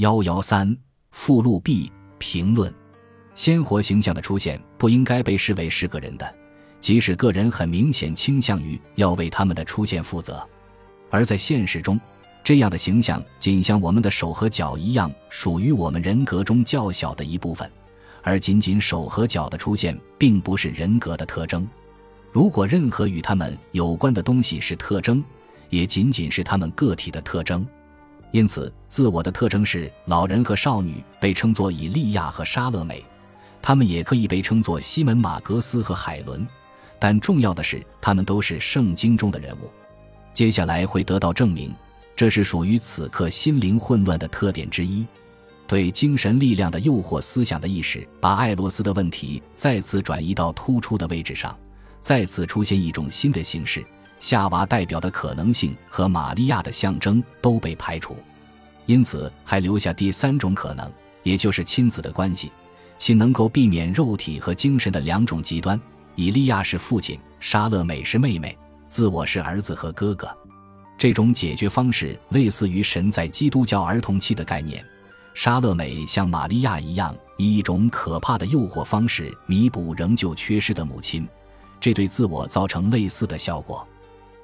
幺幺三附录 B 评论：鲜活形象的出现不应该被视为是个人的，即使个人很明显倾向于要为他们的出现负责。而在现实中，这样的形象仅像我们的手和脚一样，属于我们人格中较小的一部分，而仅仅手和脚的出现并不是人格的特征。如果任何与他们有关的东西是特征，也仅仅是他们个体的特征。因此，自我的特征是老人和少女，被称作以利亚和莎乐美；他们也可以被称作西门马格斯和海伦。但重要的是，他们都是圣经中的人物。接下来会得到证明，这是属于此刻心灵混乱的特点之一。对精神力量的诱惑思想的意识，把艾洛斯的问题再次转移到突出的位置上，再次出现一种新的形式。夏娃代表的可能性和玛利亚的象征都被排除，因此还留下第三种可能，也就是亲子的关系，其能够避免肉体和精神的两种极端。以利亚是父亲，莎乐美是妹妹，自我是儿子和哥哥。这种解决方式类似于神在基督教儿童期的概念。莎乐美像玛利亚一样，以一种可怕的诱惑方式弥补仍旧缺失的母亲，这对自我造成类似的效果。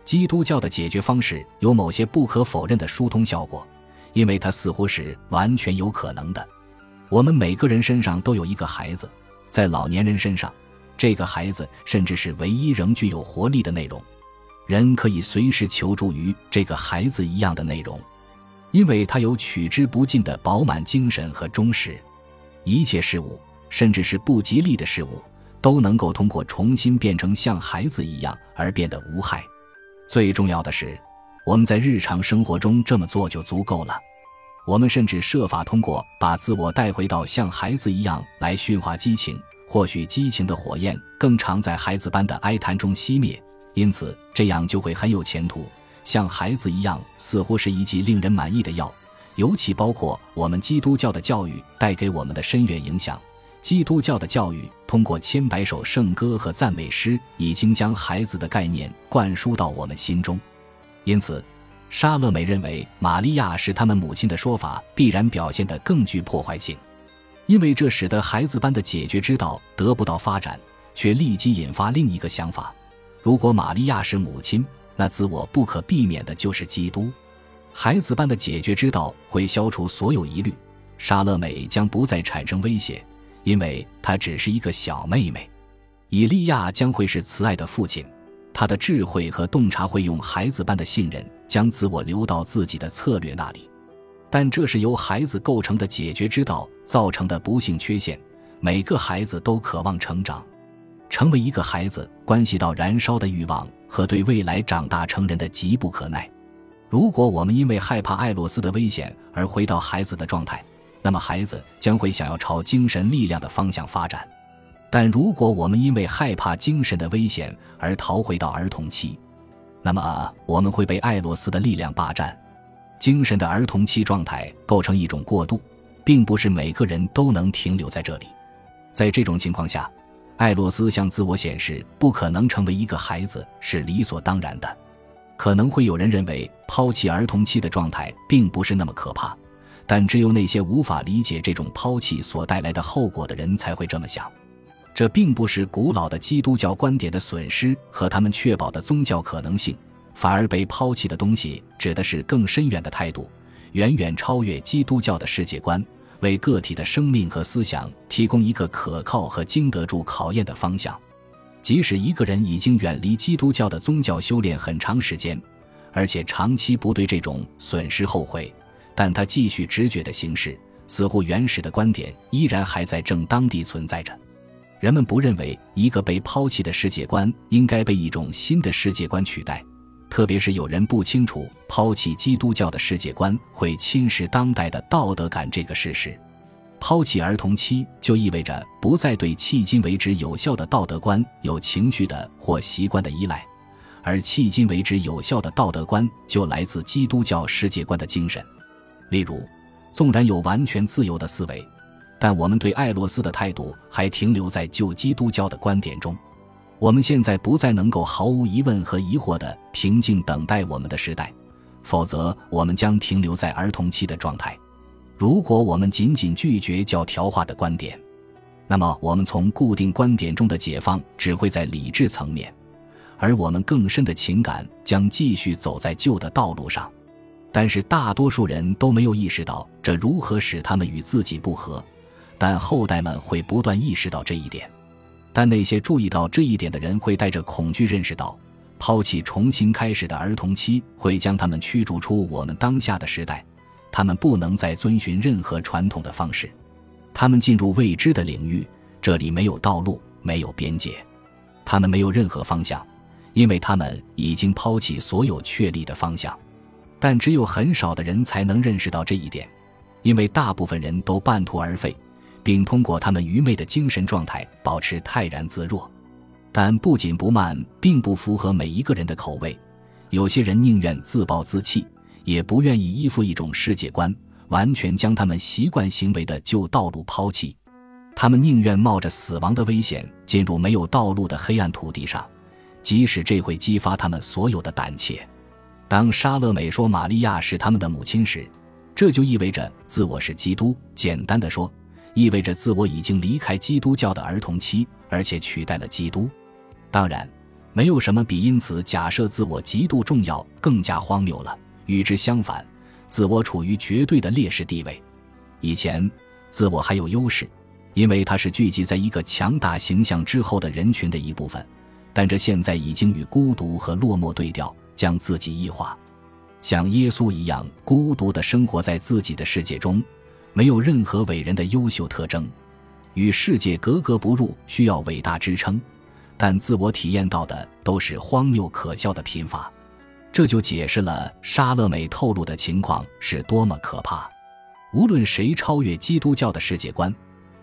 基督教的解决方式有某些不可否认的疏通效果，因为它似乎是完全有可能的。我们每个人身上都有一个孩子，在老年人身上，这个孩子甚至是唯一仍具有活力的内容。人可以随时求助于这个孩子一样的内容，因为他有取之不尽的饱满精神和忠实。一切事物，甚至是不吉利的事物，都能够通过重新变成像孩子一样而变得无害。最重要的是，我们在日常生活中这么做就足够了。我们甚至设法通过把自我带回到像孩子一样来驯化激情。或许激情的火焰更常在孩子般的哀叹中熄灭，因此这样就会很有前途。像孩子一样似乎是一剂令人满意的药，尤其包括我们基督教的教育带给我们的深远影响。基督教的教育通过千百首圣歌和赞美诗，已经将孩子的概念灌输到我们心中。因此，沙乐美认为玛利亚是他们母亲的说法必然表现得更具破坏性，因为这使得孩子般的解决之道得不到发展，却立即引发另一个想法：如果玛利亚是母亲，那自我不可避免的就是基督。孩子般的解决之道会消除所有疑虑，沙乐美将不再产生威胁。因为她只是一个小妹妹，以利亚将会是慈爱的父亲，他的智慧和洞察会用孩子般的信任将自我留到自己的策略那里，但这是由孩子构成的解决之道造成的不幸缺陷。每个孩子都渴望成长，成为一个孩子关系到燃烧的欲望和对未来长大成人的急不可耐。如果我们因为害怕艾洛斯的危险而回到孩子的状态，那么孩子将会想要朝精神力量的方向发展，但如果我们因为害怕精神的危险而逃回到儿童期，那么我们会被艾洛斯的力量霸占。精神的儿童期状态构成一种过渡，并不是每个人都能停留在这里。在这种情况下，艾洛斯向自我显示不可能成为一个孩子是理所当然的。可能会有人认为抛弃儿童期的状态并不是那么可怕。但只有那些无法理解这种抛弃所带来的后果的人才会这么想。这并不是古老的基督教观点的损失和他们确保的宗教可能性，反而被抛弃的东西指的是更深远的态度，远远超越基督教的世界观，为个体的生命和思想提供一个可靠和经得住考验的方向。即使一个人已经远离基督教的宗教修炼很长时间，而且长期不对这种损失后悔。但他继续直觉的形式，似乎原始的观点依然还在正当地存在着。人们不认为一个被抛弃的世界观应该被一种新的世界观取代，特别是有人不清楚抛弃基督教的世界观会侵蚀当代的道德感这个事实。抛弃儿童期就意味着不再对迄今为止有效的道德观有情绪的或习惯的依赖，而迄今为止有效的道德观就来自基督教世界观的精神。例如，纵然有完全自由的思维，但我们对艾洛斯的态度还停留在旧基督教的观点中。我们现在不再能够毫无疑问和疑惑地平静等待我们的时代，否则我们将停留在儿童期的状态。如果我们仅仅拒绝教条化的观点，那么我们从固定观点中的解放只会在理智层面，而我们更深的情感将继续走在旧的道路上。但是大多数人都没有意识到这如何使他们与自己不合，但后代们会不断意识到这一点。但那些注意到这一点的人会带着恐惧认识到，抛弃重新开始的儿童期会将他们驱逐出我们当下的时代。他们不能再遵循任何传统的方式，他们进入未知的领域，这里没有道路，没有边界，他们没有任何方向，因为他们已经抛弃所有确立的方向。但只有很少的人才能认识到这一点，因为大部分人都半途而废，并通过他们愚昧的精神状态保持泰然自若。但不紧不慢并不符合每一个人的口味，有些人宁愿自暴自弃。也不愿意依附一种世界观，完全将他们习惯行为的旧道路抛弃。他们宁愿冒着死亡的危险进入没有道路的黑暗土地上，即使这会激发他们所有的胆怯。当沙勒美说玛利亚是他们的母亲时，这就意味着自我是基督。简单的说，意味着自我已经离开基督教的儿童期，而且取代了基督。当然，没有什么比因此假设自我极度重要更加荒谬了。与之相反，自我处于绝对的劣势地位。以前，自我还有优势，因为它是聚集在一个强大形象之后的人群的一部分。但这现在已经与孤独和落寞对调，将自己异化，像耶稣一样孤独地生活在自己的世界中，没有任何伟人的优秀特征，与世界格格不入，需要伟大支撑。但自我体验到的都是荒谬可笑的贫乏。这就解释了沙乐美透露的情况是多么可怕。无论谁超越基督教的世界观，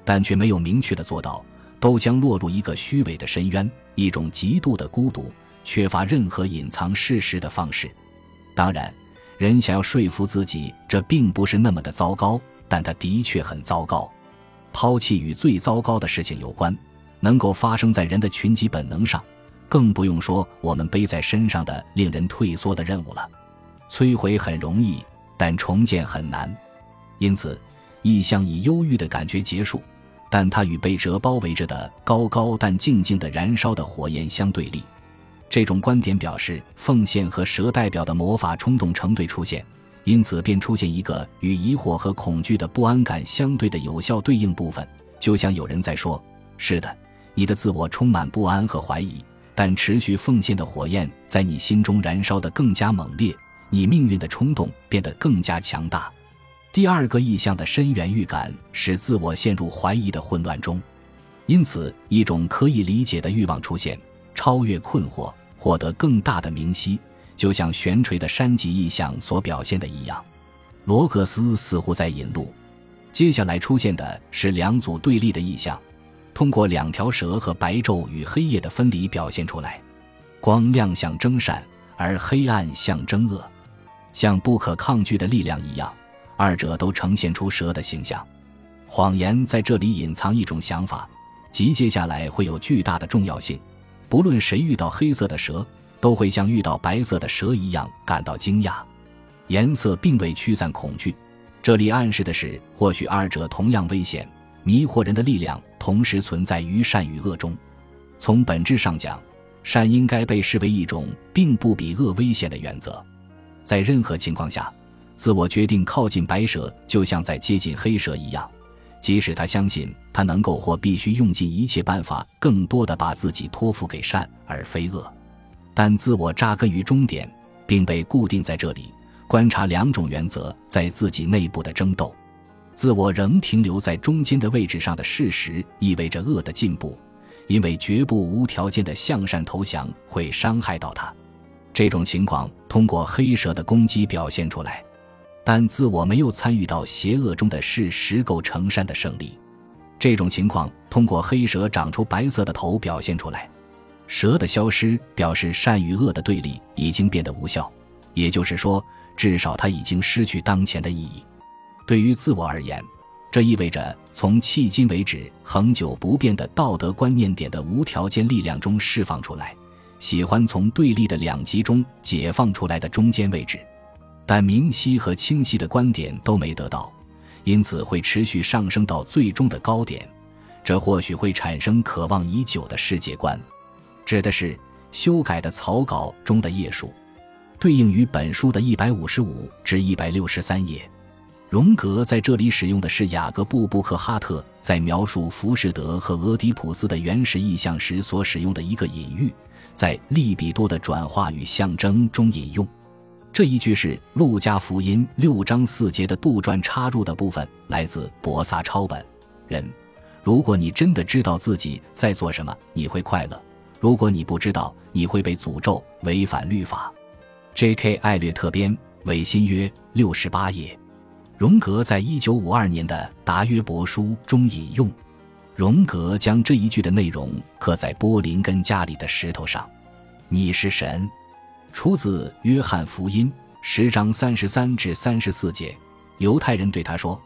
但却没有明确的做到，都将落入一个虚伪的深渊，一种极度的孤独，缺乏任何隐藏事实的方式。当然，人想要说服自己这并不是那么的糟糕，但它的确很糟糕。抛弃与最糟糕的事情有关，能够发生在人的群集本能上。更不用说我们背在身上的令人退缩的任务了。摧毁很容易，但重建很难。因此，意象以忧郁的感觉结束，但它与被蛇包围着的高高但静静的燃烧的火焰相对立。这种观点表示，奉献和蛇代表的魔法冲动成对出现，因此便出现一个与疑惑和恐惧的不安感相对的有效对应部分。就像有人在说：“是的，你的自我充满不安和怀疑。”但持续奉献的火焰在你心中燃烧得更加猛烈，你命运的冲动变得更加强大。第二个意象的深远预感使自我陷入怀疑的混乱中，因此一种可以理解的欲望出现，超越困惑，获得更大的明晰，就像悬垂的山脊意象所表现的一样。罗格斯似乎在引路。接下来出现的是两组对立的意象。通过两条蛇和白昼与黑夜的分离表现出来，光亮象征善，而黑暗象征恶，像不可抗拒的力量一样，二者都呈现出蛇的形象。谎言在这里隐藏一种想法，即接下来会有巨大的重要性。不论谁遇到黑色的蛇，都会像遇到白色的蛇一样感到惊讶。颜色并未驱散恐惧，这里暗示的是，或许二者同样危险。迷惑人的力量同时存在于善与恶中。从本质上讲，善应该被视为一种并不比恶危险的原则。在任何情况下，自我决定靠近白蛇，就像在接近黑蛇一样。即使他相信他能够或必须用尽一切办法，更多的把自己托付给善而非恶，但自我扎根于终点，并被固定在这里，观察两种原则在自己内部的争斗。自我仍停留在中间的位置上的事实，意味着恶的进步，因为绝不无条件的向善投降会伤害到他。这种情况通过黑蛇的攻击表现出来，但自我没有参与到邪恶中的事实构成善的胜利。这种情况通过黑蛇长出白色的头表现出来，蛇的消失表示善与恶的对立已经变得无效，也就是说，至少它已经失去当前的意义。对于自我而言，这意味着从迄今为止恒久不变的道德观念点的无条件力量中释放出来，喜欢从对立的两极中解放出来的中间位置。但明晰和清晰的观点都没得到，因此会持续上升到最终的高点。这或许会产生渴望已久的世界观，指的是修改的草稿中的页数，对应于本书的一百五十五至一百六十三页。荣格在这里使用的是雅各布·布克哈特在描述浮士德和俄狄浦斯的原始意象时所使用的一个隐喻，在利比多的转化与象征中引用。这一句是《路加福音》六章四节的杜撰插入的部分，来自博萨抄本。人，如果你真的知道自己在做什么，你会快乐；如果你不知道，你会被诅咒，违反律法。J.K. 艾略特编，韦新约，六十八页。荣格在一九五二年的《达约伯书》中引用，荣格将这一句的内容刻在波林根家里的石头上。你是神，出自《约翰福音》十章三十三至三十四节。犹太人对他说：“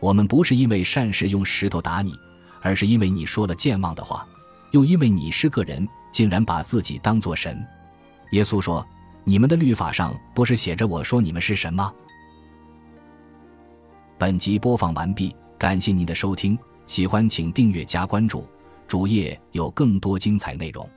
我们不是因为善事用石头打你，而是因为你说了健忘的话，又因为你是个人，竟然把自己当作神。”耶稣说：“你们的律法上不是写着我说你们是神吗？”本集播放完毕，感谢您的收听，喜欢请订阅加关注，主页有更多精彩内容。